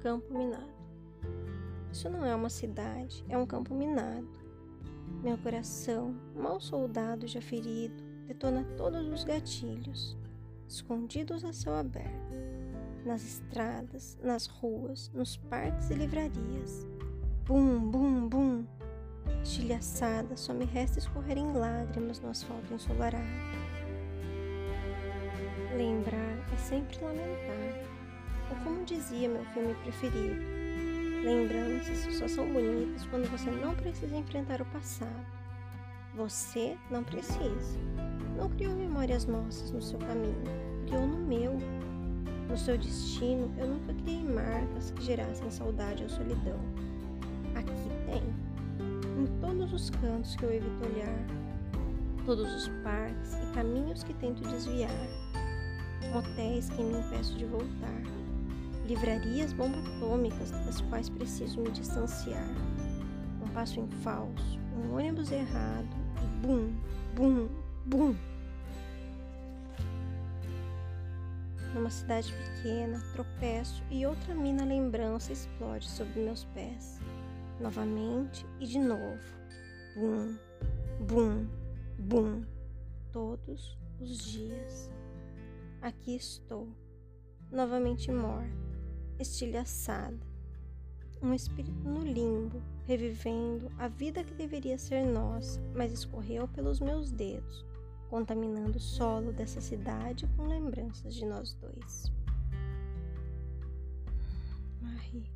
campo minado. Isso não é uma cidade, é um campo minado. Meu coração, mal soldado já ferido, detona todos os gatilhos, escondidos a céu aberto, nas estradas, nas ruas, nos parques e livrarias. Bum, bum, bum. Estilhaçada, só me resta escorrer em lágrimas no asfalto ensolarado. Lembrar é sempre lamentar, ou como dizia meu filme preferido, lembranças só são bonitas quando você não precisa enfrentar o passado. Você não precisa. Não criou memórias nossas no seu caminho, criou no meu. No seu destino, eu nunca criei marcas que gerassem saudade ou solidão. Aqui tem. Em todos os cantos que eu evito olhar, todos os parques e caminhos que tento desviar, motéis que me impeço de voltar, livrarias bombatômicas das quais preciso me distanciar, um passo em falso, um ônibus errado e bum, bum, bum. Numa cidade pequena, tropeço e outra mina lembrança explode sobre meus pés. Novamente e de novo. Bum, bum, bum. Todos os dias. Aqui estou, novamente morta, estilhaçada. Um espírito no limbo, revivendo a vida que deveria ser nossa, mas escorreu pelos meus dedos, contaminando o solo dessa cidade com lembranças de nós dois. Marie.